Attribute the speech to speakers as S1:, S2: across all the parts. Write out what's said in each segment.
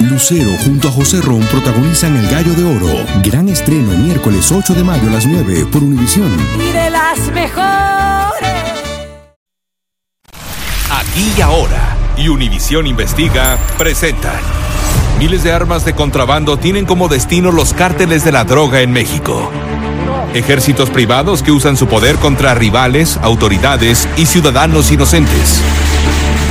S1: Lucero junto a José Ron protagonizan El Gallo de Oro. Gran estreno miércoles 8 de mayo a las 9 por Univisión.
S2: Y de las mejores.
S3: Aquí y ahora. Y Univisión Investiga presentan. Miles de armas de contrabando tienen como destino los cárteles de la droga en México. Ejércitos privados que usan su poder contra rivales, autoridades y ciudadanos inocentes.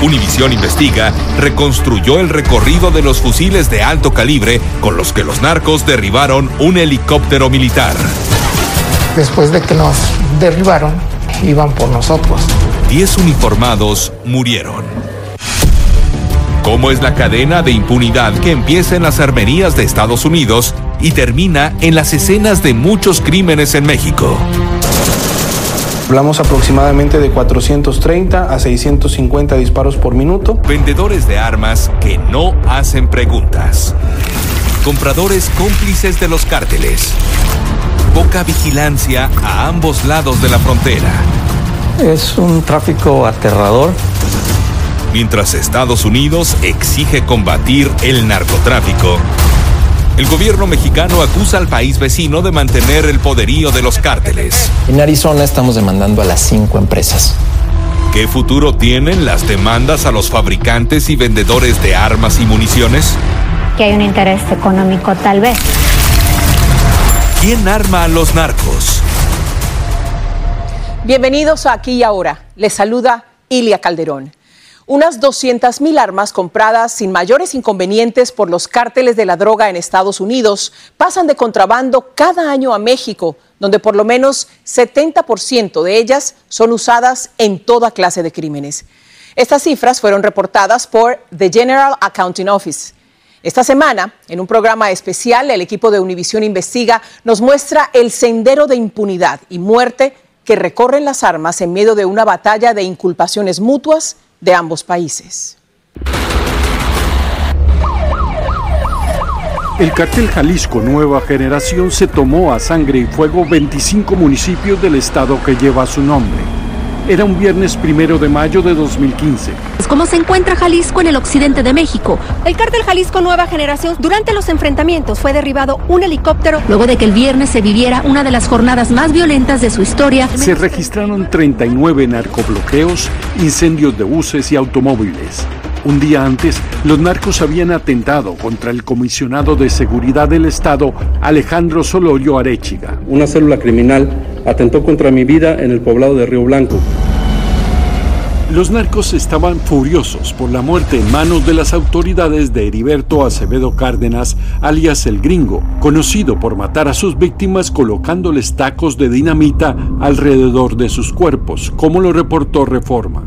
S3: Univisión Investiga reconstruyó el recorrido de los fusiles de alto calibre con los que los narcos derribaron un helicóptero militar.
S4: Después de que nos derribaron, iban por nosotros.
S3: Diez uniformados murieron. ¿Cómo es la cadena de impunidad que empieza en las armerías de Estados Unidos y termina en las escenas de muchos crímenes en México?
S5: Hablamos aproximadamente de 430 a 650 disparos por minuto.
S3: Vendedores de armas que no hacen preguntas. Compradores cómplices de los cárteles. Poca vigilancia a ambos lados de la frontera.
S6: Es un tráfico aterrador.
S3: Mientras Estados Unidos exige combatir el narcotráfico, el gobierno mexicano acusa al país vecino de mantener el poderío de los cárteles.
S6: En Arizona estamos demandando a las cinco empresas.
S3: ¿Qué futuro tienen las demandas a los fabricantes y vendedores de armas y municiones?
S7: Que hay un interés económico tal vez.
S3: ¿Quién arma a los narcos?
S8: Bienvenidos a Aquí y Ahora. Les saluda Ilia Calderón. Unas 200.000 armas compradas sin mayores inconvenientes por los cárteles de la droga en Estados Unidos pasan de contrabando cada año a México, donde por lo menos 70% de ellas son usadas en toda clase de crímenes. Estas cifras fueron reportadas por The General Accounting Office. Esta semana, en un programa especial, el equipo de Univisión Investiga nos muestra el sendero de impunidad y muerte que recorren las armas en medio de una batalla de inculpaciones mutuas de ambos países.
S9: El cartel Jalisco Nueva Generación se tomó a sangre y fuego 25 municipios del estado que lleva su nombre. Era un viernes primero de mayo de 2015.
S10: ¿Cómo se encuentra Jalisco en el occidente de México? El cártel Jalisco Nueva Generación, durante los enfrentamientos fue derribado un helicóptero luego de que el viernes se viviera una de las jornadas más violentas de su historia.
S9: Se registraron 39 narcobloqueos, incendios de buses y automóviles. Un día antes, los narcos habían atentado contra el comisionado de seguridad del Estado, Alejandro Solorio Arechiga.
S11: Una célula criminal atentó contra mi vida en el poblado de Río Blanco.
S9: Los narcos estaban furiosos por la muerte en manos de las autoridades de Heriberto Acevedo Cárdenas, alias el Gringo, conocido por matar a sus víctimas colocándoles tacos de dinamita alrededor de sus cuerpos, como lo reportó Reforma.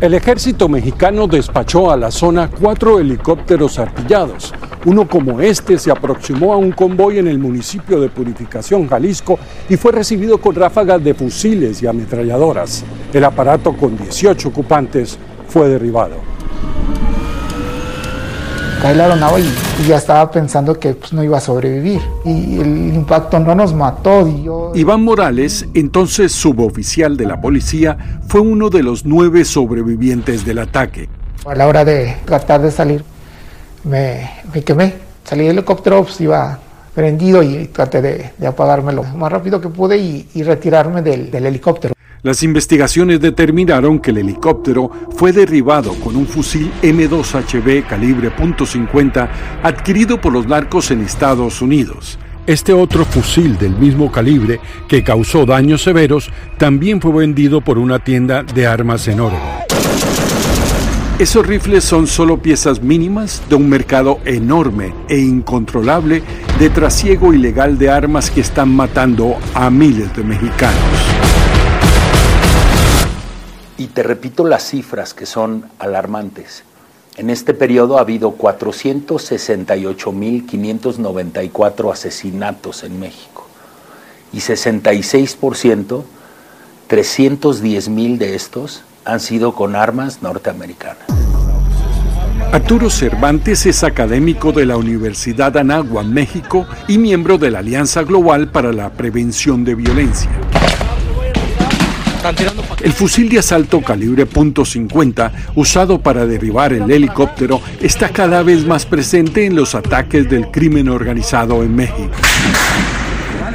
S9: El ejército mexicano despachó a la zona cuatro helicópteros artillados. Uno como este se aproximó a un convoy en el municipio de Purificación, Jalisco, y fue recibido con ráfagas de fusiles y ametralladoras. El aparato con 18 ocupantes fue derribado.
S4: Cae la aeronave y, ya estaba pensando que pues, no iba a sobrevivir. Y el impacto no nos mató. Y yo...
S9: Iván Morales, entonces suboficial de la policía, fue uno de los nueve sobrevivientes del ataque.
S4: A la hora de tratar de salir, me, me quemé. Salí del helicóptero, pues iba prendido y traté de, de apagarme lo más rápido que pude y, y retirarme del, del helicóptero.
S9: Las investigaciones determinaron que el helicóptero fue derribado con un fusil M2HB calibre .50 adquirido por los narcos en Estados Unidos. Este otro fusil del mismo calibre que causó daños severos también fue vendido por una tienda de armas en Oregon. Esos rifles son solo piezas mínimas de un mercado enorme e incontrolable de trasiego ilegal de armas que están matando a miles de mexicanos.
S12: Y te repito las cifras que son alarmantes. En este periodo ha habido 468.594 asesinatos en México y 66%, 310.000 de estos han sido con armas norteamericanas.
S9: Arturo Cervantes es académico de la Universidad Anáhuac, México, y miembro de la Alianza Global para la Prevención de Violencia. El fusil de asalto calibre .50 usado para derribar el helicóptero está cada vez más presente en los ataques del crimen organizado en México.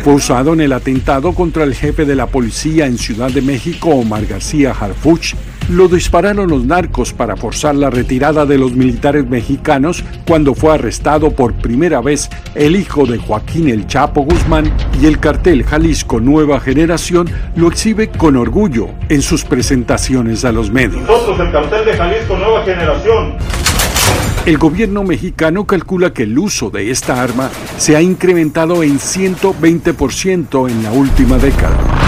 S9: Fue usado en el atentado contra el jefe de la policía en Ciudad de México, Omar García Harfuch. Lo dispararon los narcos para forzar la retirada de los militares mexicanos cuando fue arrestado por primera vez el hijo de Joaquín El Chapo Guzmán y el cartel Jalisco Nueva Generación lo exhibe con orgullo en sus presentaciones a los medios.
S13: Nosotros, el cartel de Jalisco Nueva Generación,
S9: el gobierno mexicano calcula que el uso de esta arma se ha incrementado en 120% en la última década.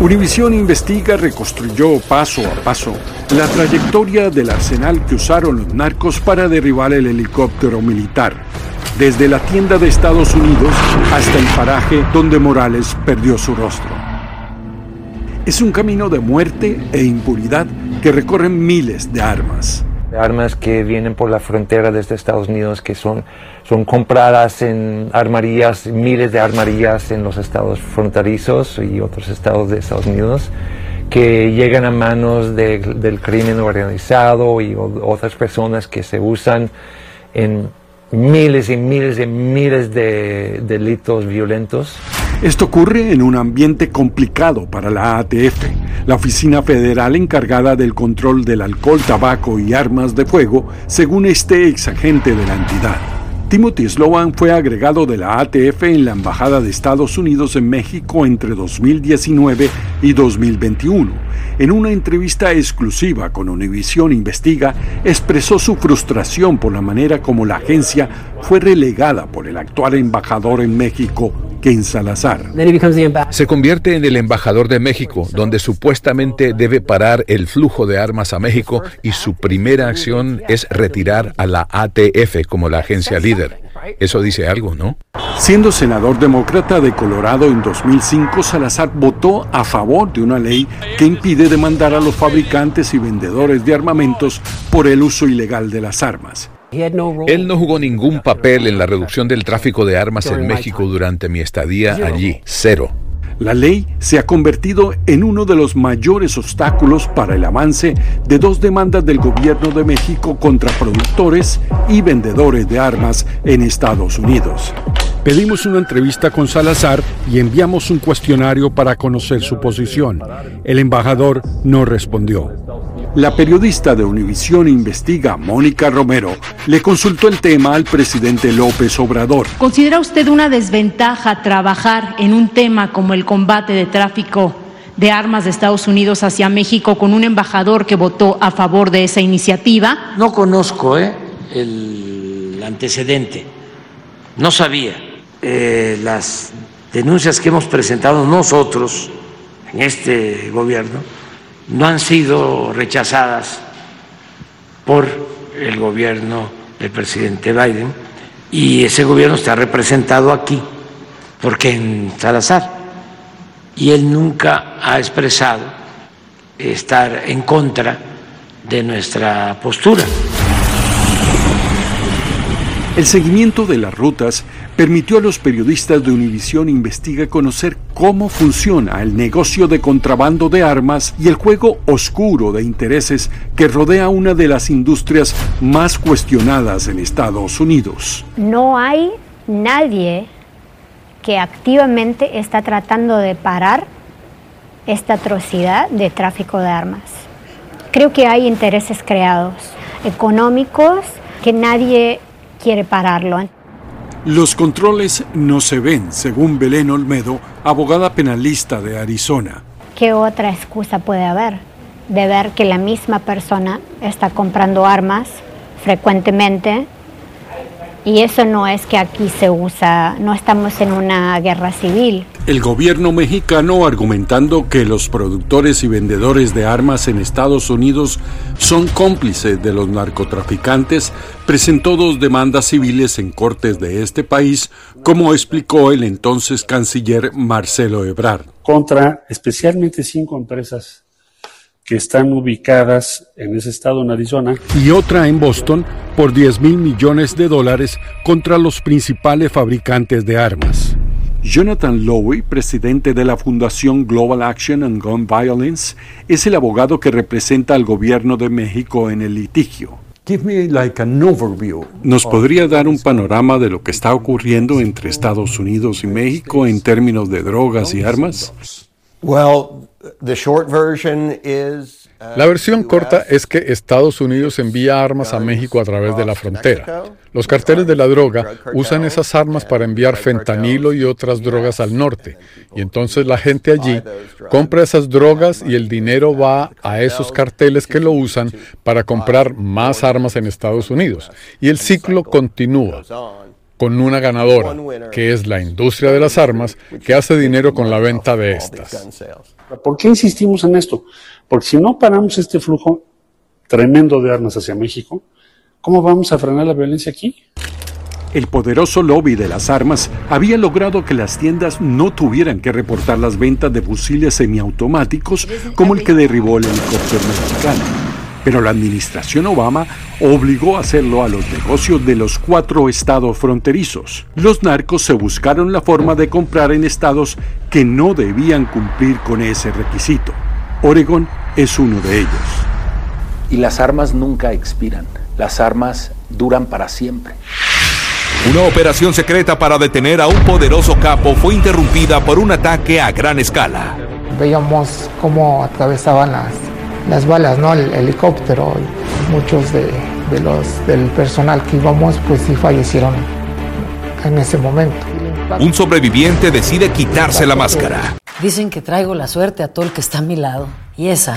S9: Univisión investiga, reconstruyó paso a paso la trayectoria del arsenal que usaron los narcos para derribar el helicóptero militar, desde la tienda de Estados Unidos hasta el paraje donde Morales perdió su rostro. Es un camino de muerte e impunidad que recorren miles de armas
S14: armas que vienen por la frontera desde Estados Unidos que son, son compradas en armarías, miles de armarías en los estados fronterizos y otros estados de Estados Unidos que llegan a manos del crimen organizado y otras personas que se usan en miles y miles y miles de delitos violentos.
S9: Esto ocurre en un ambiente complicado para la ATF, la oficina federal encargada del control del alcohol, tabaco y armas de fuego, según este ex agente de la entidad. Timothy Sloan fue agregado de la ATF en la Embajada de Estados Unidos en México entre 2019 y 2021. En una entrevista exclusiva con Univision Investiga, expresó su frustración por la manera como la agencia fue relegada por el actual embajador en México, Ken Salazar.
S15: Se convierte en el embajador de México, donde supuestamente debe parar el flujo de armas a México y su primera acción es retirar a la ATF como la agencia líder. Eso dice algo, ¿no?
S9: Siendo senador demócrata de Colorado en 2005, Salazar votó a favor de una ley que impide demandar a los fabricantes y vendedores de armamentos por el uso ilegal de las armas.
S15: Él no jugó ningún papel en la reducción del tráfico de armas en México durante mi estadía allí. Cero.
S9: La ley se ha convertido en uno de los mayores obstáculos para el avance de dos demandas del gobierno de México contra productores y vendedores de armas en Estados Unidos. Pedimos una entrevista con Salazar y enviamos un cuestionario para conocer su posición. El embajador no respondió. La periodista de Univisión Investiga, Mónica Romero, le consultó el tema al presidente López Obrador.
S16: ¿Considera usted una desventaja trabajar en un tema como el combate de tráfico de armas de Estados Unidos hacia México con un embajador que votó a favor de esa iniciativa?
S17: No conozco ¿eh? el antecedente, no sabía. Eh, las denuncias que hemos presentado nosotros en este gobierno no han sido rechazadas por el gobierno del presidente Biden y ese gobierno está representado aquí, porque en Salazar, y él nunca ha expresado estar en contra de nuestra postura.
S9: El seguimiento de las rutas permitió a los periodistas de Univisión Investiga conocer cómo funciona el negocio de contrabando de armas y el juego oscuro de intereses que rodea una de las industrias más cuestionadas en Estados Unidos.
S18: No hay nadie que activamente está tratando de parar esta atrocidad de tráfico de armas. Creo que hay intereses creados, económicos, que nadie quiere pararlo.
S9: Los controles no se ven, según Belén Olmedo, abogada penalista de Arizona.
S18: ¿Qué otra excusa puede haber de ver que la misma persona está comprando armas frecuentemente y eso no es que aquí se usa, no estamos en una guerra civil.
S9: El gobierno mexicano argumentando que los productores y vendedores de armas en Estados Unidos son cómplices de los narcotraficantes, presentó dos demandas civiles en cortes de este país, como explicó el entonces canciller Marcelo Ebrard.
S2: Contra especialmente cinco empresas que están ubicadas en ese estado, en Arizona.
S9: Y otra en Boston por 10 mil millones de dólares contra los principales fabricantes de armas. Jonathan Lowy, presidente de la Fundación Global Action on Gun Violence, es el abogado que representa al gobierno de México en el litigio. ¿Nos podría dar un panorama de lo que está ocurriendo entre Estados Unidos y México en términos de drogas y armas?
S19: La versión corta es que Estados Unidos envía armas a México a través de la frontera. Los carteles de la droga usan esas armas para enviar fentanilo y otras drogas al norte. Y entonces la gente allí compra esas drogas y el dinero va a esos carteles que lo usan para comprar más armas en Estados Unidos. Y el ciclo continúa con una ganadora, que es la industria de las armas, que hace dinero con la venta de estas.
S20: ¿Por qué insistimos en esto? Porque si no paramos este flujo tremendo de armas hacia México, ¿cómo vamos a frenar la violencia aquí?
S9: El poderoso lobby de las armas había logrado que las tiendas no tuvieran que reportar las ventas de fusiles semiautomáticos como el que derribó el helicóptero mexicano. Pero la administración Obama obligó a hacerlo a los negocios de los cuatro estados fronterizos. Los narcos se buscaron la forma de comprar en estados que no debían cumplir con ese requisito. Oregon es uno de ellos.
S12: Y las armas nunca expiran, las armas duran para siempre.
S3: Una operación secreta para detener a un poderoso capo fue interrumpida por un ataque a gran escala.
S4: Veíamos cómo atravesaban las, las balas, ¿no? El helicóptero. Y muchos de, de los, del personal que íbamos, pues sí fallecieron en ese momento.
S3: Un sobreviviente decide quitarse la máscara.
S2: Dicen que traigo la suerte a todo el que está a mi lado. Y esa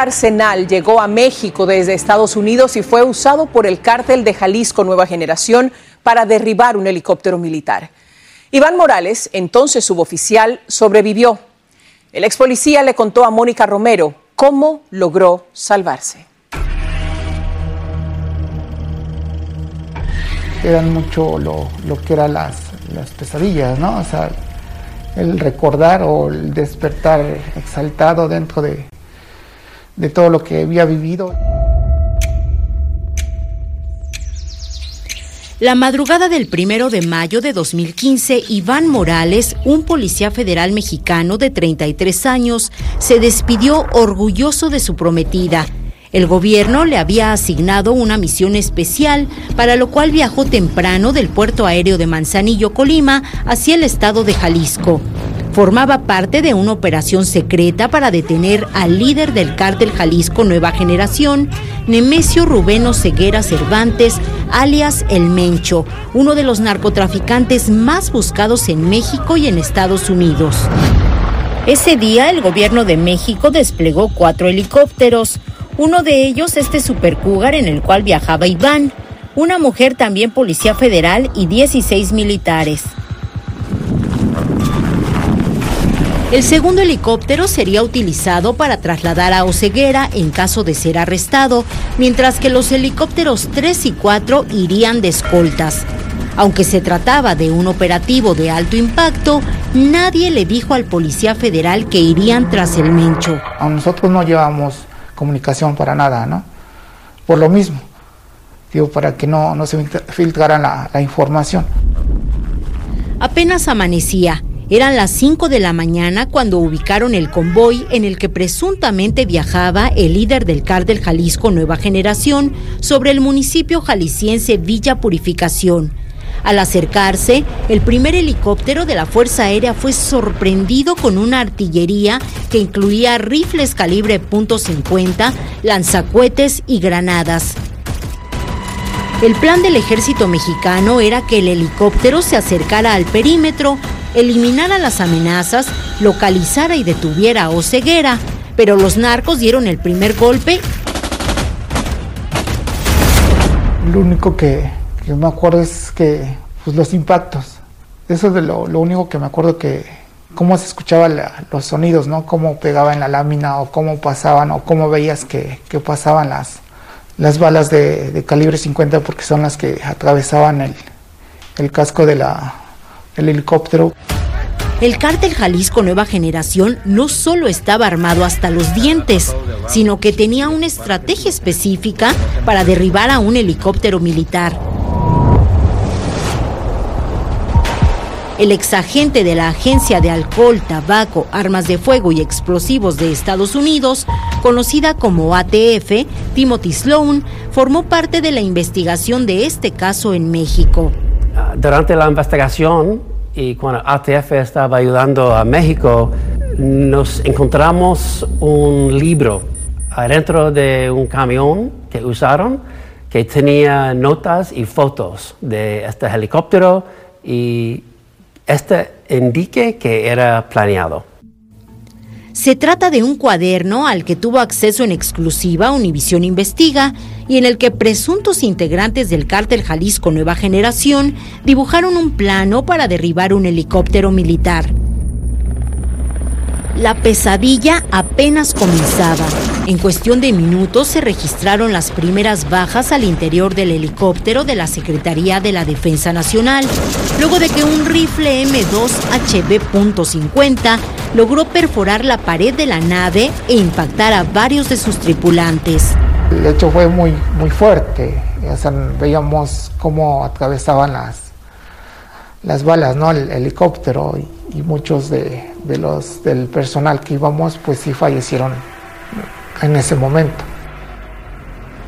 S8: Arsenal llegó a México desde Estados Unidos y fue usado por el cártel de Jalisco Nueva Generación para derribar un helicóptero militar. Iván Morales, entonces suboficial, sobrevivió. El ex policía le contó a Mónica Romero cómo logró salvarse.
S4: Eran mucho lo, que eran las pesadillas, ¿no? O sea, el recordar o el despertar exaltado dentro de, de todo lo que había vivido.
S16: La madrugada del primero de mayo de 2015, Iván Morales, un policía federal mexicano de 33 años, se despidió orgulloso de su prometida. El gobierno le había asignado una misión especial, para lo cual viajó temprano del puerto aéreo de Manzanillo, Colima, hacia el estado de Jalisco formaba parte de una operación secreta para detener al líder del cártel Jalisco Nueva Generación, Nemesio Rubeno Ceguera Cervantes, alias El Mencho, uno de los narcotraficantes más buscados en México y en Estados Unidos. Ese día el gobierno de México desplegó cuatro helicópteros, uno de ellos este Super Cougar en el cual viajaba Iván, una mujer también policía federal y 16 militares. El segundo helicóptero sería utilizado para trasladar a Oceguera en caso de ser arrestado, mientras que los helicópteros 3 y 4 irían de escoltas. Aunque se trataba de un operativo de alto impacto, nadie le dijo al policía federal que irían tras el Mencho.
S4: A nosotros no llevamos comunicación para nada, ¿no? Por lo mismo, digo, para que no, no se filtrara la, la información.
S16: Apenas amanecía eran las 5 de la mañana cuando ubicaron el convoy en el que presuntamente viajaba el líder del cártel Jalisco Nueva Generación sobre el municipio jalisciense Villa Purificación. Al acercarse, el primer helicóptero de la Fuerza Aérea fue sorprendido con una artillería que incluía rifles calibre .50, lanzacuetes y granadas. El plan del ejército mexicano era que el helicóptero se acercara al perímetro, eliminara las amenazas, localizara y detuviera a Oceguera, pero los narcos dieron el primer golpe.
S4: Lo único que, me acuerdo es que pues, los impactos. Eso es lo, único que me acuerdo que cómo se escuchaban los sonidos, ¿no? Cómo pegaba en la lámina o cómo pasaban o cómo veías que, pasaban las, las balas de, calibre 50 porque son las que atravesaban el casco de la, del helicóptero.
S16: El cártel Jalisco Nueva Generación no solo estaba armado hasta los dientes, sino que tenía una estrategia específica para derribar a un helicóptero militar. El exagente de la Agencia de Alcohol, Tabaco, Armas de Fuego y Explosivos de Estados Unidos, conocida como ATF, Timothy Sloan, formó parte de la investigación de este caso en México.
S21: Durante la investigación, y cuando ATF estaba ayudando a México, nos encontramos un libro adentro de un camión que usaron que tenía notas y fotos de este helicóptero y este indique que era planeado.
S16: Se trata de un cuaderno al que tuvo acceso en exclusiva Univisión Investiga y en el que presuntos integrantes del cártel Jalisco Nueva Generación dibujaron un plano para derribar un helicóptero militar. La pesadilla apenas comenzaba. En cuestión de minutos se registraron las primeras bajas al interior del helicóptero de la Secretaría de la Defensa Nacional, luego de que un rifle M2 HB.50 logró perforar la pared de la nave e impactar a varios de sus tripulantes.
S4: El hecho fue muy, muy fuerte. veíamos cómo atravesaban las, las balas, ¿no? El helicóptero y, muchos de, de, los del personal que íbamos, pues sí fallecieron en ese momento.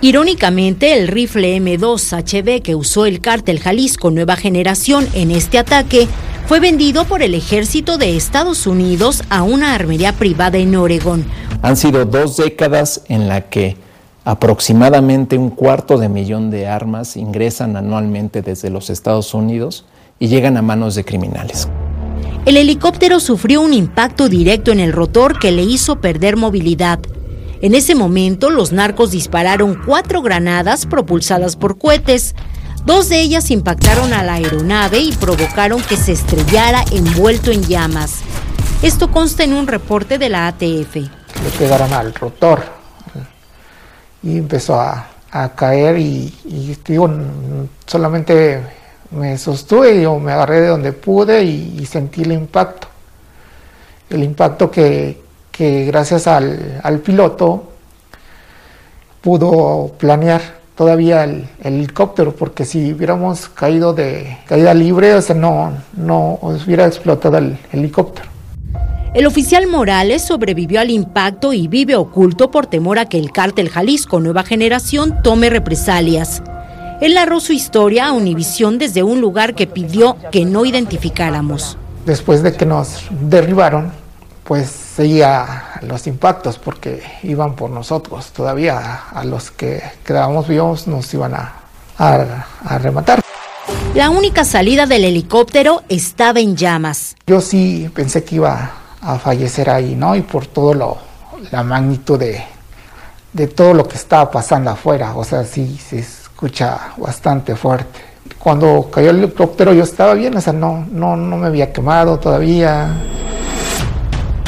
S16: Irónicamente, el rifle M2 HB que usó el cártel Jalisco Nueva Generación en este ataque fue vendido por el ejército de Estados Unidos a una armería privada en Oregón.
S6: Han sido dos décadas en la que aproximadamente un cuarto de millón de armas ingresan anualmente desde los Estados Unidos y llegan a manos de criminales.
S16: El helicóptero sufrió un impacto directo en el rotor que le hizo perder movilidad. En ese momento, los narcos dispararon cuatro granadas propulsadas por cohetes. Dos de ellas impactaron a la aeronave y provocaron que se estrellara envuelto en llamas. Esto consta en un reporte de la ATF.
S4: Le pegaron al rotor y empezó a, caer y, digo, solamente me sostuve, yo me agarré de donde pude y, sentí el impacto. El impacto que, que gracias al, al, piloto pudo planear todavía el, helicóptero, porque si hubiéramos caído de caída libre, o sea, no, no hubiera explotado el helicóptero.
S16: El oficial Morales sobrevivió al impacto y vive oculto por temor a que el cártel Jalisco Nueva Generación tome represalias. Él narró su historia a Univisión desde un lugar que pidió que no identificáramos.
S4: Después de que nos derribaron, pues seguía los impactos porque iban por nosotros. Todavía a los que quedábamos vivos nos iban a, a, rematar.
S16: La única salida del helicóptero estaba en llamas.
S4: Yo sí pensé que iba a fallecer ahí, ¿no? Y por todo lo, la magnitud de, de todo lo que estaba pasando afuera. O sea, sí se escucha bastante fuerte. Cuando cayó el helicóptero yo estaba bien, o sea, no, no, no me había quemado todavía.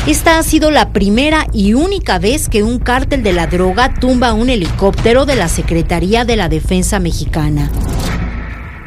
S16: Esta ha sido la primera y única vez que un cártel de la droga tumba un helicóptero de la Secretaría de la Defensa Mexicana.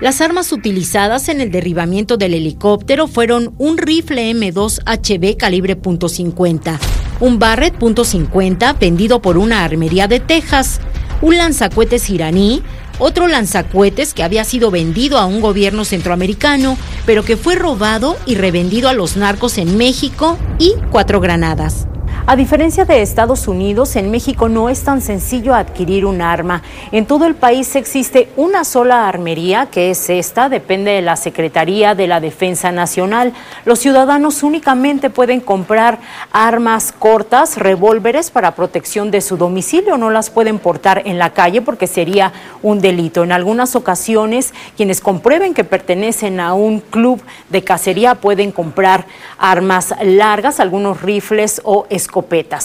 S16: Las armas utilizadas en el derribamiento del helicóptero fueron un rifle M2 HB calibre .50, un Barrett .50 vendido por una armería de Texas, un lanzacuetes iraní, otro lanzacuetes que había sido vendido a un gobierno centroamericano, pero que fue robado y revendido a los narcos en México y cuatro granadas. A diferencia de Estados Unidos, en México no es tan sencillo adquirir un arma. En todo el país existe una sola armería, que es esta, depende de la Secretaría de la Defensa Nacional. Los ciudadanos únicamente pueden comprar armas cortas, revólveres para protección de su domicilio, no las pueden portar en la calle porque sería un delito. En algunas ocasiones, quienes comprueben que pertenecen a un club de cacería pueden comprar armas largas, algunos rifles o escopetas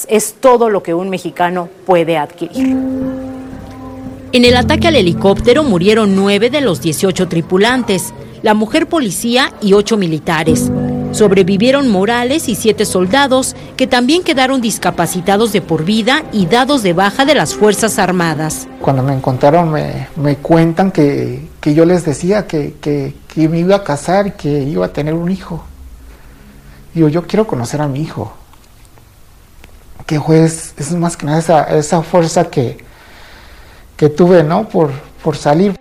S16: es todo lo que un mexicano puede adquirir. En el ataque al helicóptero murieron nueve de los 18 tripulantes, la mujer policía y ocho militares. Sobrevivieron Morales y siete soldados que también quedaron discapacitados de por vida y dados de baja de las Fuerzas Armadas.
S4: Cuando me encontraron me, cuentan que, yo les decía que, que, me iba a casar y que iba a tener un hijo. Digo, yo quiero conocer a mi hijo. Que fue, es, más que nada esa, esa fuerza que, que tuve, ¿no? Por, por salir.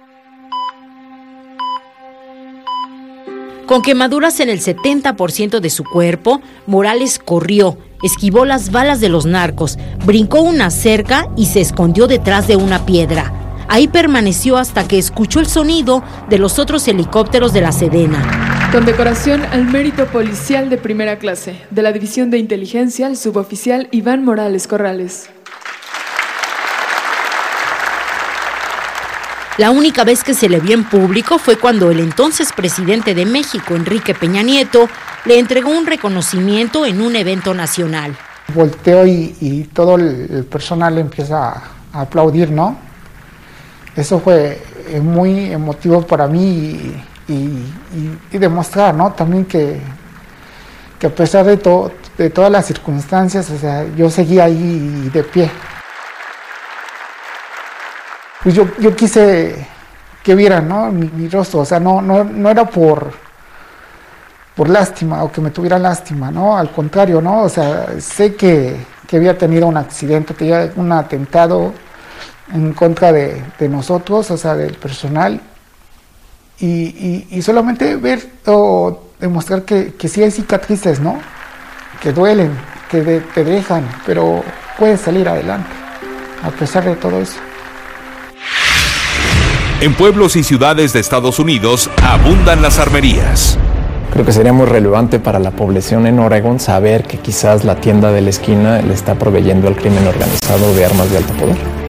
S16: Con quemaduras en el 70% de su cuerpo, Morales corrió, esquivó las balas de los narcos, brincó una cerca y se escondió detrás de una piedra. Ahí permaneció hasta que escuchó el sonido de los otros helicópteros de la Sedena.
S22: Condecoración al mérito policial de primera clase de la División de Inteligencia al suboficial Iván Morales Corrales.
S16: La única vez que se le vio en público fue cuando el entonces presidente de México, Enrique Peña Nieto, le entregó un reconocimiento en un evento nacional.
S4: Volteo y, todo el personal empieza a aplaudir, ¿no? Eso fue eh, muy emotivo para mí y, demostrar, ¿no? También que, que a pesar de, todo, de todas las circunstancias, o sea, yo seguía ahí de pie pues yo, yo quise que vieran ¿no? mi, rostro, o sea, no, no, no era por, por lástima o que me tuviera lástima, ¿no? Al contrario, ¿no? O sea, sé que, que había tenido un accidente, tenía un atentado en contra de, de nosotros, o sea, del personal, y, y, y solamente ver o demostrar que, que, sí hay cicatrices, ¿no? Que duelen, que te dejan, pero puedes salir adelante, a pesar de todo eso.
S3: En pueblos y ciudades de Estados Unidos abundan las armerías.
S6: Creo que sería muy relevante para la población en Oregon saber que quizás la tienda de la esquina le está proveyendo al crimen organizado de armas de alto poder.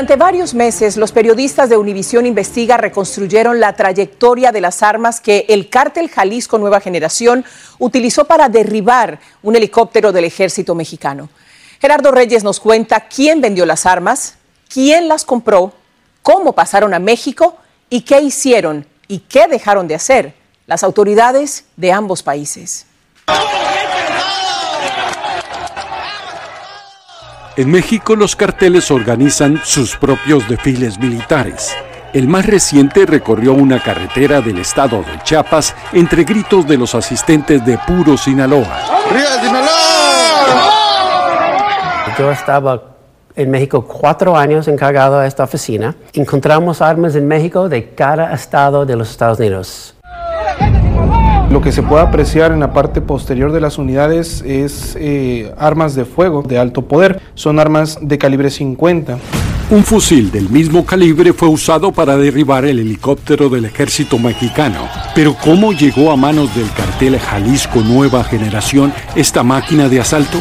S8: Durante varios meses, los periodistas de Univisión Investiga reconstruyeron la trayectoria de las armas que el cártel Jalisco Nueva Generación utilizó para derribar un helicóptero del ejército mexicano. Gerardo Reyes nos cuenta quién vendió las armas, quién las compró, cómo pasaron a México y qué hicieron y qué dejaron de hacer las autoridades de ambos países.
S9: En México los carteles organizan sus propios desfiles militares. El más reciente recorrió una carretera del estado de Chiapas entre gritos de los asistentes de Puro Sinaloa.
S21: Yo estaba en México cuatro años encargado de esta oficina. Encontramos armas en México de cada estado de los Estados Unidos.
S5: Lo que se puede apreciar en la parte posterior de las unidades es eh, armas de fuego de alto poder. Son armas de calibre 50.
S9: Un fusil del mismo calibre fue usado para derribar el helicóptero del ejército mexicano. Pero ¿cómo llegó a manos del cartel Jalisco Nueva Generación esta máquina de asalto?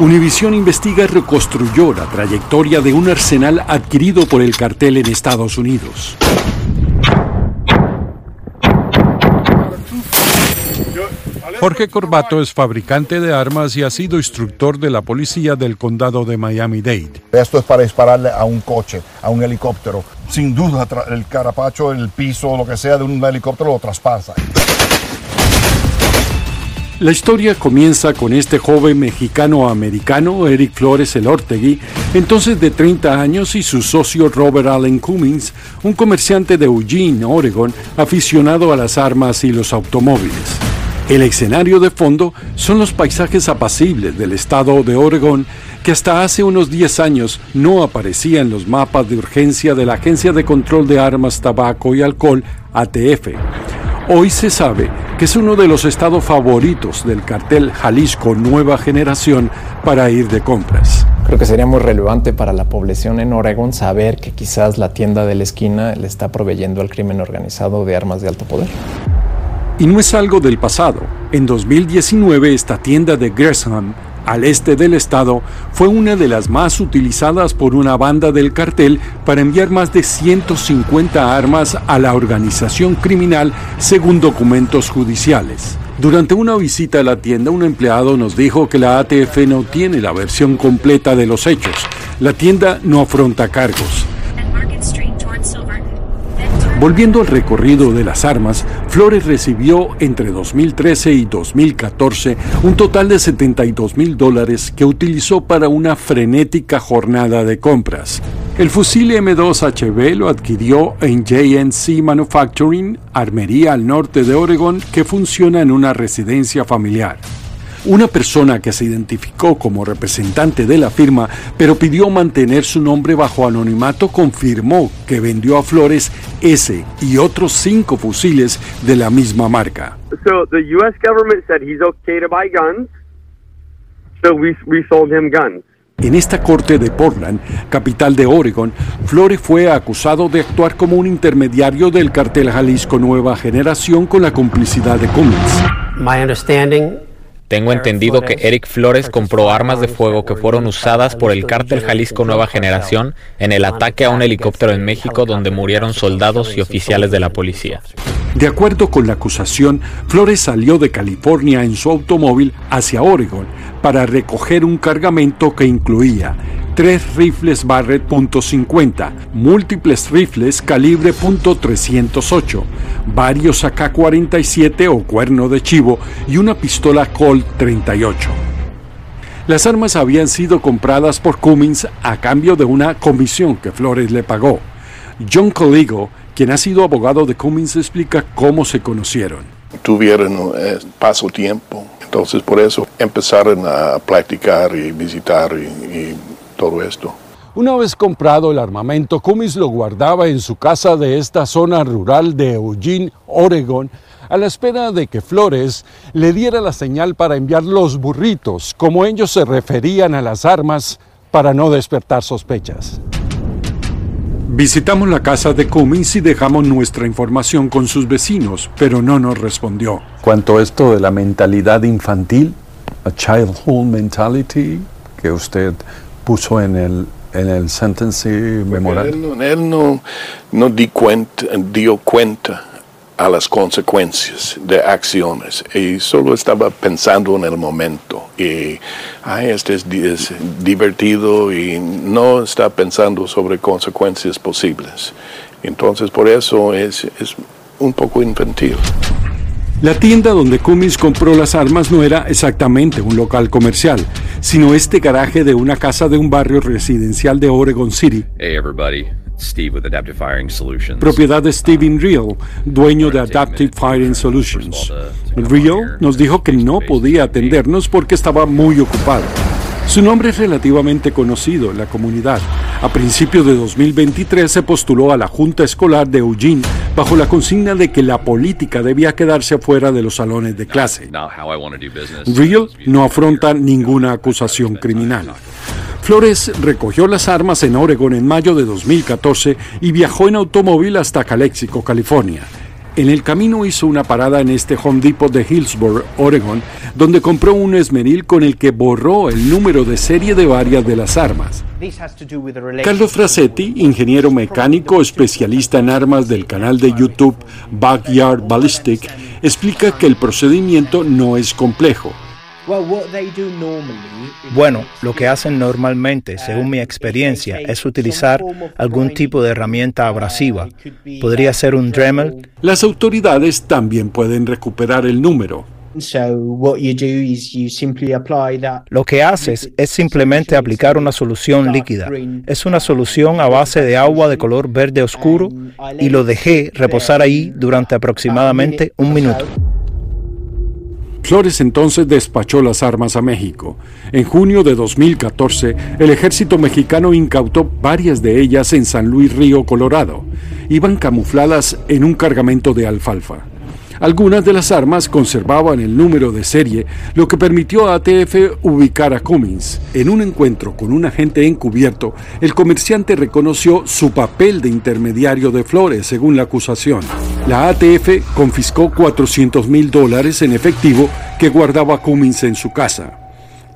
S9: Univisión investiga y reconstruyó la trayectoria de un arsenal adquirido por el cartel en Estados Unidos. Jorge Corbato es fabricante de armas y ha sido instructor de la policía del condado de Miami-Dade.
S23: Esto es para dispararle a un coche, a un helicóptero. Sin duda, el carapacho, el piso, lo que sea de un helicóptero lo traspasa.
S9: La historia comienza con este joven mexicano-americano, Eric Flores Elortegui, entonces de 30 años, y su socio Robert Allen Cummings, un comerciante de Eugene, Oregon, aficionado a las armas y los automóviles. El escenario de fondo son los paisajes apacibles del estado de Oregón que hasta hace unos 10 años no aparecía en los mapas de urgencia de la Agencia de Control de Armas, Tabaco y Alcohol, ATF. Hoy se sabe que es uno de los estados favoritos del cartel Jalisco Nueva Generación para ir de compras.
S6: Creo que sería muy relevante para la población en Oregon saber que quizás la tienda de la esquina le está proveyendo al crimen organizado de armas de alto poder.
S9: Y no es algo del pasado. En 2019 esta tienda de Gersham al este del estado, fue una de las más utilizadas por una banda del cartel para enviar más de 150 armas a la organización criminal según documentos judiciales. Durante una visita a la tienda, un empleado nos dijo que la ATF no tiene la versión completa de los hechos. La tienda no afronta cargos. Volviendo al recorrido de las armas, Flores recibió entre 2013 y 2014 un total de 72 mil dólares que utilizó para una frenética jornada de compras. El fusil M2HB lo adquirió en JNC Manufacturing, armería al norte de Oregon, que funciona en una residencia familiar. Una persona que se identificó como representante de la firma, pero pidió mantener su nombre bajo anonimato, confirmó que vendió a Flores ese y otros cinco fusiles de la misma marca.
S24: So the U.S. government said he's okay to buy guns, so we, we sold him guns.
S9: En esta corte de Portland, capital de Oregon, Flores fue acusado de actuar como un intermediario del cartel Jalisco Nueva Generación con la complicidad de Cummins.
S21: My understanding
S25: tengo entendido que Eric Flores compró armas de fuego que fueron usadas por el cártel Jalisco Nueva Generación en el ataque a un helicóptero en México donde murieron soldados y oficiales de la policía.
S9: De acuerdo con la acusación, Flores salió de California en su automóvil hacia Oregon para recoger un cargamento que incluía tres rifles Barrett .50, múltiples rifles calibre .308, varios AK-47 o cuerno de chivo y una pistola Colt 38. Las armas habían sido compradas por Cummins a cambio de una comisión que Flores le pagó. John Coligo, quien ha sido abogado de Cummins, explica cómo se conocieron.
S26: Tuvieron eh, paso tiempo, entonces por eso empezaron a practicar y visitar y todo esto.
S9: Una vez comprado el armamento, Cummins lo guardaba en su casa de esta zona rural de Eugene, Oregon, a la espera de que Flores le diera la señal para enviar los burritos, como ellos se referían a las armas, para no despertar sospechas. Visitamos la casa de Cummins y dejamos nuestra información con sus vecinos, pero no nos respondió.
S27: Cuanto a esto de la mentalidad infantil, a childhood mentality, que usted puso en el, en el sentencing memorandum?
S26: Él, no, no, di cuenta, dio cuenta a las consecuencias de acciones y solo estaba pensando en el momento y ay, este es, divertido y no está pensando sobre consecuencias posibles. Entonces por eso es, es un poco infantil.
S9: La tienda donde Cummins compró las armas no era exactamente un local comercial, sino este garaje de una casa de un barrio residencial de Oregon City.
S28: Hey everybody. Steve with Adaptive Firing Solutions.
S9: Propiedad de Steven Real, dueño de Adaptive Firing Solutions. Real nos dijo que no podía atendernos porque estaba muy ocupado. Su nombre es relativamente conocido en la comunidad. A principios de 2023 se postuló a la Junta Escolar de Eugene bajo la consigna de que la política debía quedarse fuera de los salones de clase. Real no afronta ninguna acusación criminal. Flores recogió las armas en Oregon en mayo de 2014 y viajó en automóvil hasta Calexico, California. En el camino hizo una parada en este Home Depot de Hillsborough, Oregon, donde compró un esmeril con el que borró el número de serie de varias de las armas. Carlos Frasetti, ingeniero mecánico especialista en armas del canal de YouTube Backyard Ballistic, explica que el procedimiento no es complejo.
S29: Bueno, lo que hacen normalmente, según mi experiencia, es utilizar algún tipo de herramienta abrasiva. Podría ser un Dremel.
S9: Las autoridades también pueden recuperar el número.
S29: Lo que haces es simplemente aplicar una solución líquida. Es una solución a base de agua de color verde oscuro y lo dejé reposar ahí durante aproximadamente un minuto.
S9: Flores entonces despachó las armas a México. En junio de 2014, el ejército mexicano incautó varias de ellas en San Luis Río, Colorado. Iban camufladas en un cargamento de alfalfa. Algunas de las armas conservaban el número de serie, lo que permitió a ATF ubicar a Cummins. En un encuentro con un agente encubierto, el comerciante reconoció su papel de intermediario de Flores, según la acusación. La ATF confiscó 400 mil dólares en efectivo que guardaba Cummins en su casa.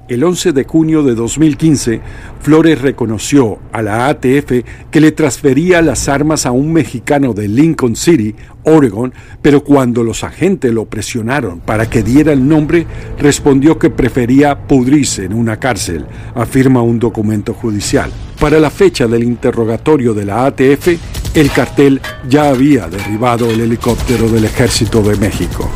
S9: El 11 de junio de 2015, Flores reconoció a la ATF que le transfería las armas a un mexicano de Lincoln City, Oregon, pero cuando los agentes lo presionaron para que diera el nombre, respondió que prefería pudrirse en una cárcel, afirma un documento judicial. Para la fecha del interrogatorio de la ATF, el cartel ya había derribado el helicóptero del Ejército de México.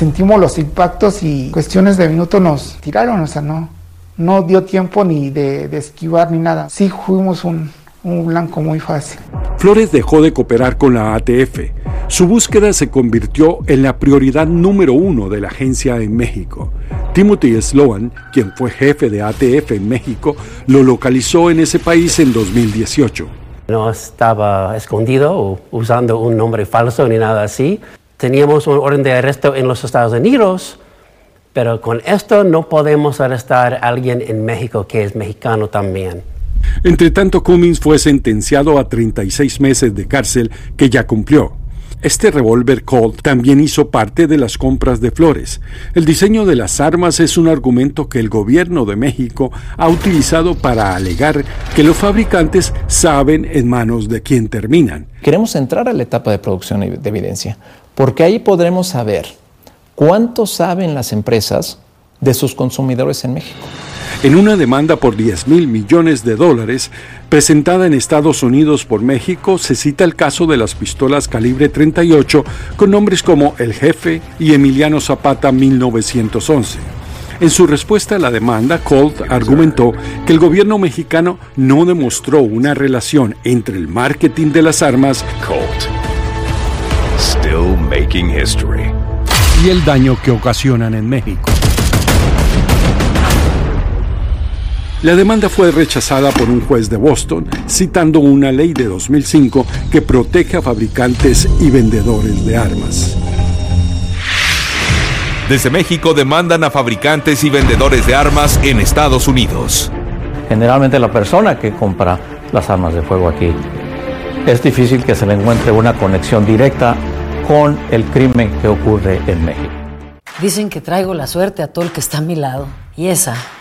S4: Sentimos los impactos y cuestiones de minutos nos tiraron, o sea, no, no dio tiempo ni de, esquivar ni nada. Sí fuimos un, un blanco muy fácil.
S9: Flores dejó de cooperar con la ATF. Su búsqueda se convirtió en la prioridad número uno de la agencia en México. Timothy Sloan, quien fue jefe de ATF en México, lo localizó en ese país en 2018.
S21: No estaba escondido o usando un nombre falso ni nada así teníamos un orden de arresto en los Estados Unidos, pero con esto no podemos arrestar a alguien en México que es mexicano también.
S9: Entre tanto, Cummings fue sentenciado a 36 meses de cárcel que ya cumplió. Este revólver Colt también hizo parte de las compras de Flores. El diseño de las armas es un argumento que el gobierno de México ha utilizado para alegar que los fabricantes saben en manos de quién terminan.
S6: Queremos entrar a la etapa de producción de evidencia porque ahí podremos saber cuánto saben las empresas de sus consumidores en México.
S9: En una demanda por 10 mil millones de dólares presentada en Estados Unidos por México, se cita el caso de las pistolas calibre 38 con nombres como El Jefe y Emiliano Zapata 1911. En su respuesta a la demanda, Colt argumentó que el gobierno mexicano no demostró una relación entre el marketing de las armas Colt
S1: Still making history.
S9: Y el daño que ocasionan en México. La demanda fue rechazada por un juez de Boston, citando una ley de 2005 que protege a fabricantes y vendedores de armas.
S3: Desde México demandan a fabricantes y vendedores de armas en Estados Unidos.
S30: Generalmente la persona que compra las armas de fuego aquí es difícil que se le encuentre una conexión directa con el crimen que ocurre en México.
S2: Dicen que traigo la suerte a todo el que está a mi lado. Y esa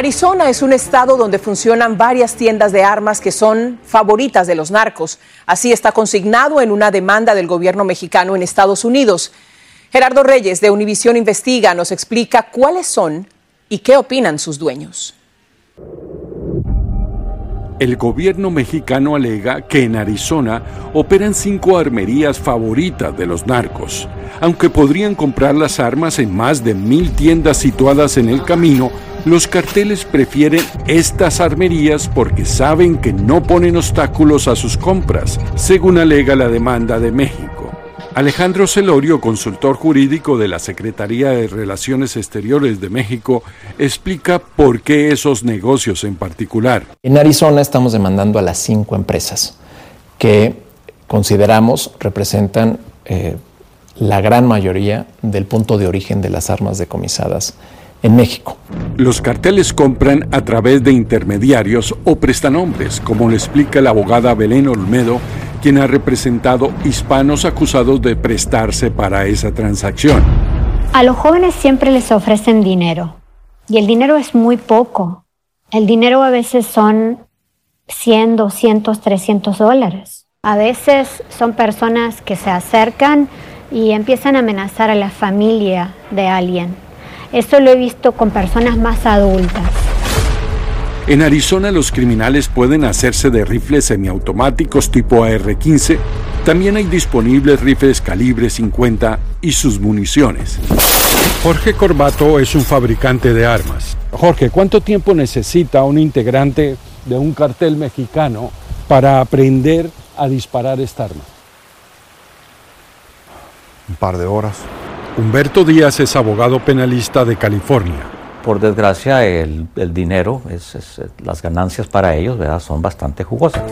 S8: Arizona es un estado donde funcionan varias tiendas de armas que son favoritas de los narcos. Así está consignado en una demanda del gobierno mexicano en Estados Unidos. Gerardo Reyes de Univisión Investiga nos explica cuáles son y qué opinan sus dueños.
S9: El gobierno mexicano alega que en Arizona operan cinco armerías favoritas de los narcos, aunque podrían comprar las armas en más de mil tiendas situadas en el camino los carteles prefieren estas armerías porque saben que no ponen obstáculos a sus compras, según alega la demanda de México. Alejandro Celorio, consultor jurídico de la Secretaría de Relaciones Exteriores de México, explica por qué esos negocios en particular.
S6: En Arizona estamos demandando a las cinco empresas que consideramos representan eh, la gran mayoría del punto de origen de las armas decomisadas en México.
S9: Los carteles compran a través de intermediarios o prestanombres, como le explica la abogada Belén Olmedo, quien ha representado hispanos acusados de prestarse para esa transacción.
S18: A los jóvenes siempre les ofrecen dinero y el dinero es muy poco. El dinero a veces son 100, 200, 300 dólares. A veces son personas que se acercan y empiezan a amenazar a la familia de alguien esto lo he visto con personas más adultas.
S9: En Arizona los criminales pueden hacerse de rifles semiautomáticos tipo AR-15. También hay disponibles rifles calibre 50 y sus municiones. Jorge Corbato es un fabricante de armas. Jorge, ¿cuánto tiempo necesita un integrante de un cartel mexicano para aprender a disparar esta arma?
S23: Un par de horas.
S9: Humberto Díaz es abogado penalista de California.
S30: Por desgracia, el, dinero, las ganancias para ellos ¿verdad? son bastante jugosas.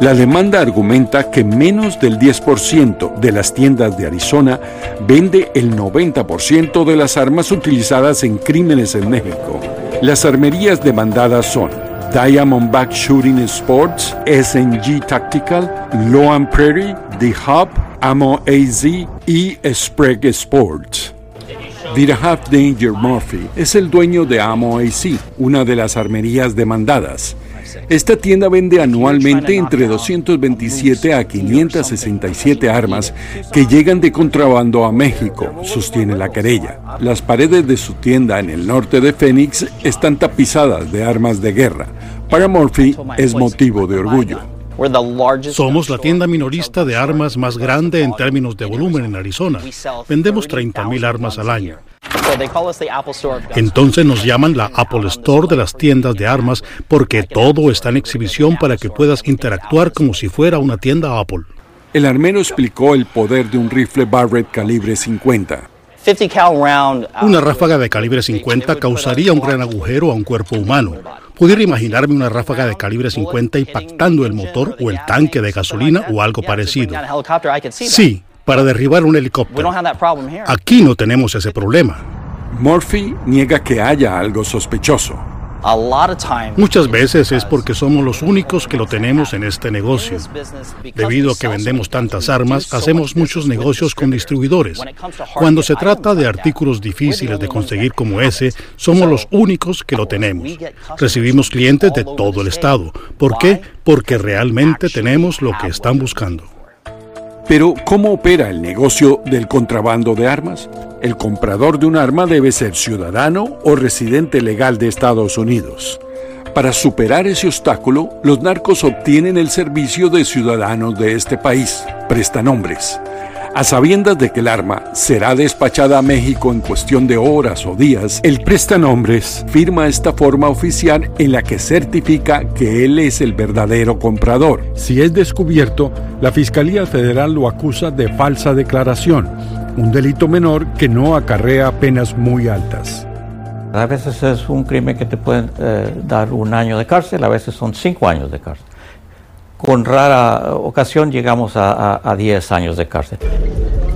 S9: La demanda argumenta que menos del 10% de las tiendas de Arizona vende el 90% de las armas utilizadas en crímenes en México. Las armerías demandadas son Diamondback Shooting Sports, SNG Tactical, Loan Prairie, The Hub, Ammo AZ y Sprague Sports. Virahav Danger Murphy es el dueño de Ammo AC, una de las armerías demandadas. Esta tienda vende anualmente entre 227 a 567 armas que llegan de contrabando a México, sostiene la querella. Las paredes de su tienda en el norte de Phoenix están tapizadas de armas de guerra. Para Murphy es motivo de orgullo.
S31: Somos la tienda minorista de armas más grande en términos de volumen en Arizona. Vendemos 30.000 armas al año. Entonces nos llaman la Apple Store de las tiendas de armas porque todo está en exhibición para que puedas interactuar como si fuera una tienda Apple.
S9: El armero explicó el poder de un rifle Barrett calibre 50.
S31: Una ráfaga de calibre 50 causaría un gran agujero a un cuerpo humano. Pudiera imaginarme una ráfaga de calibre 50 impactando el motor o el tanque de gasolina o algo parecido. Sí, para derribar un helicóptero. Aquí no tenemos ese problema.
S9: Murphy niega que haya algo sospechoso.
S31: Muchas veces es porque somos los únicos que lo tenemos en este negocio. Debido a que vendemos tantas armas, hacemos muchos negocios con distribuidores. Cuando se trata de artículos difíciles de conseguir como ese, somos los únicos que lo tenemos. Recibimos clientes de todo el estado. ¿Por qué? Porque realmente tenemos lo que están buscando.
S9: Pero, ¿cómo opera el negocio del contrabando de armas? El comprador de un arma debe ser ciudadano o residente legal de Estados Unidos. Para superar ese obstáculo, los narcos obtienen el servicio de ciudadanos de este país, prestanombres. A sabiendas de que el arma será despachada a México en cuestión de horas o días, el prestanombres firma esta forma oficial en la que certifica que él es el verdadero comprador. Si es descubierto, la Fiscalía Federal lo acusa de falsa declaración, un delito menor que no acarrea penas muy altas.
S30: A veces es un crimen que te pueden eh, dar un año de cárcel, a veces son cinco años de cárcel con rara ocasión llegamos a, 10 años de cárcel.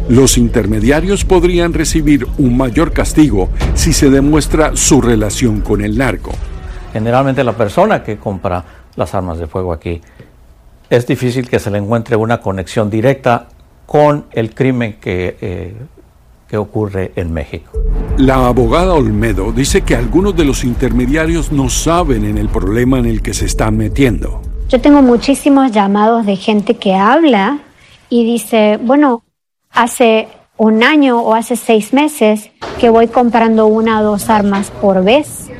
S9: Los intermediarios podrían recibir un mayor castigo si se demuestra su relación con el narco.
S30: Generalmente la persona que compra las armas de fuego aquí es difícil que se le encuentre una conexión directa con el crimen que, eh, que ocurre en México.
S9: La abogada Olmedo dice que algunos de los intermediarios no saben en el problema en el que se están metiendo.
S18: Yo tengo muchísimos llamados de gente que habla y dice, bueno, hace un año o hace seis meses que voy comprando una o dos armas por vez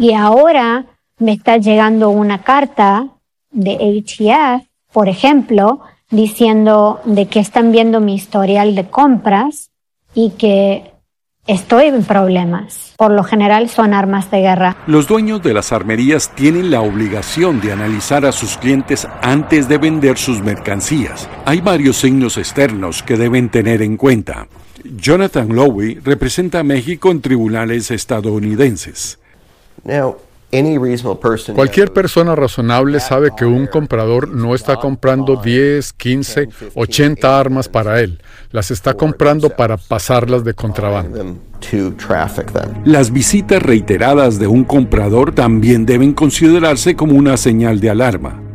S18: y ahora me está llegando una carta de ATF, por ejemplo, diciendo de que están viendo mi historial de compras y que Estoy en problemas. Por lo general son armas de guerra.
S9: Los dueños de las armerías tienen la obligación de analizar a sus clientes antes de vender sus mercancías. Hay varios signos externos que deben tener en cuenta. Jonathan Lowy representa a México en tribunales estadounidenses.
S32: Cualquier persona razonable sabe que un comprador no está comprando 10, 15, 80 armas para él. Las está comprando para pasarlas de contrabando.
S9: Las visitas reiteradas de un comprador también deben considerarse como una señal de alarma.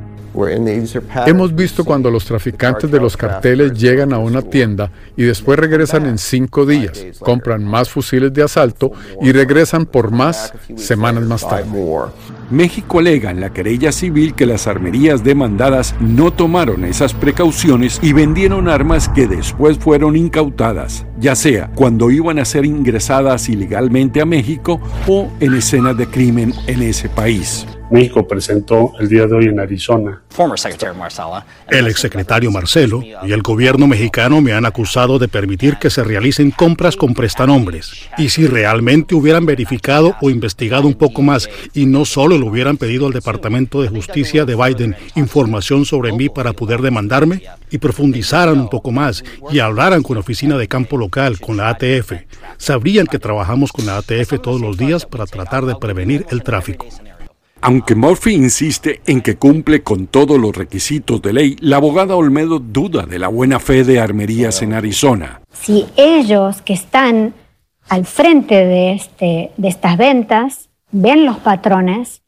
S32: Hemos visto cuando los traficantes de los carteles llegan a una tienda y después regresan en cinco días, compran más fusiles de asalto y regresan por más semanas más tarde.
S9: México alega en la querella civil que las armerías demandadas no tomaron esas precauciones y vendieron armas que después fueron incautadas, ya sea cuando iban a ser ingresadas ilegalmente a México o en escenas de crimen en ese país.
S31: México presentó el día de hoy en Arizona. El exsecretario Marcelo y el gobierno mexicano me han acusado de permitir que se realicen compras con prestanombres. Y si realmente hubieran verificado o investigado un poco más y no solo le hubieran pedido al Departamento de Justicia de Biden información sobre mí para poder demandarme y profundizaran un poco más y hablaran con la oficina de campo local, con la ATF, sabrían que trabajamos con la ATF todos los días para tratar de prevenir el tráfico.
S9: Aunque Murphy insiste en que cumple con todos los requisitos de ley, la abogada Olmedo duda de la buena fe de armerías en Arizona.
S18: Si ellos que están al frente de, este, de estas ventas ven los patrones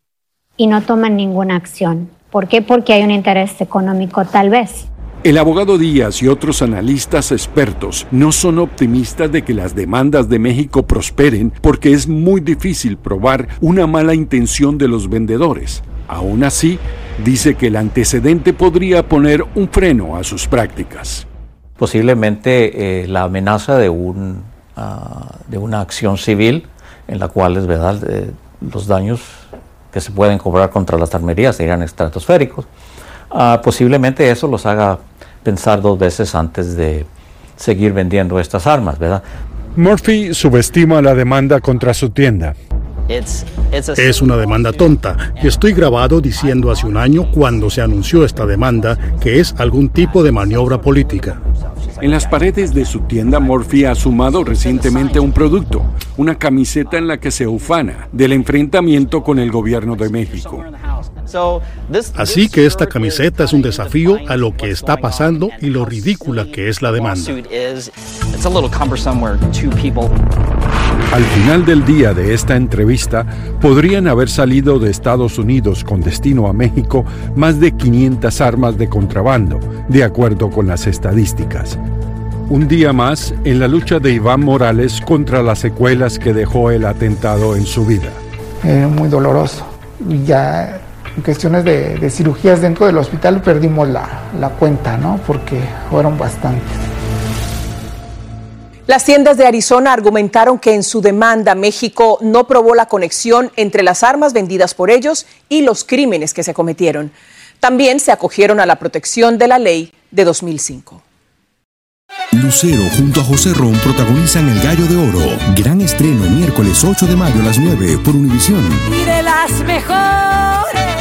S18: y no toman ninguna acción. ¿Por qué? Porque hay un interés económico tal vez.
S9: El abogado Díaz y otros analistas expertos no son optimistas de que las demandas de México prosperen porque es muy difícil probar una mala intención de los vendedores. Aún así, dice que el antecedente podría poner un freno a sus prácticas.
S30: Posiblemente eh, la amenaza de, un, ah, de una acción civil en la cual es verdad eh, los daños que se pueden cobrar contra las armerías serían estratosféricos. Ah, posiblemente eso los haga pensar dos veces antes de seguir vendiendo estas armas, ¿verdad?
S9: Murphy subestima la demanda contra su tienda.
S31: Es una demanda tonta y estoy grabado diciendo hace un año cuando se anunció esta demanda que es algún tipo de maniobra política.
S9: En las paredes de su tienda, Murphy ha sumado recientemente un producto, una camiseta en la que se ufana del enfrentamiento con el gobierno de México.
S31: Así que esta camiseta es un desafío a lo que está pasando y lo ridícula que es la demanda.
S9: Al final del día de esta entrevista, podrían haber salido de Estados Unidos con destino a México más de 500 armas de contrabando, de acuerdo con las estadísticas. Un día más en la lucha de Iván Morales contra las secuelas que dejó el atentado en su vida.
S4: muy doloroso. Ya en cuestiones de, cirugías dentro del hospital perdimos la, la cuenta, ¿no? Porque fueron bastantes.
S8: Las tiendas de Arizona argumentaron que en su demanda México no probó la conexión entre las armas vendidas por ellos y los crímenes que se cometieron. También se acogieron a la protección de la ley de 2005.
S1: Lucero junto a José Ron protagonizan El Gallo de Oro. Gran estreno miércoles 8 de mayo a las 9 por Univisión.
S2: Y de las mejores.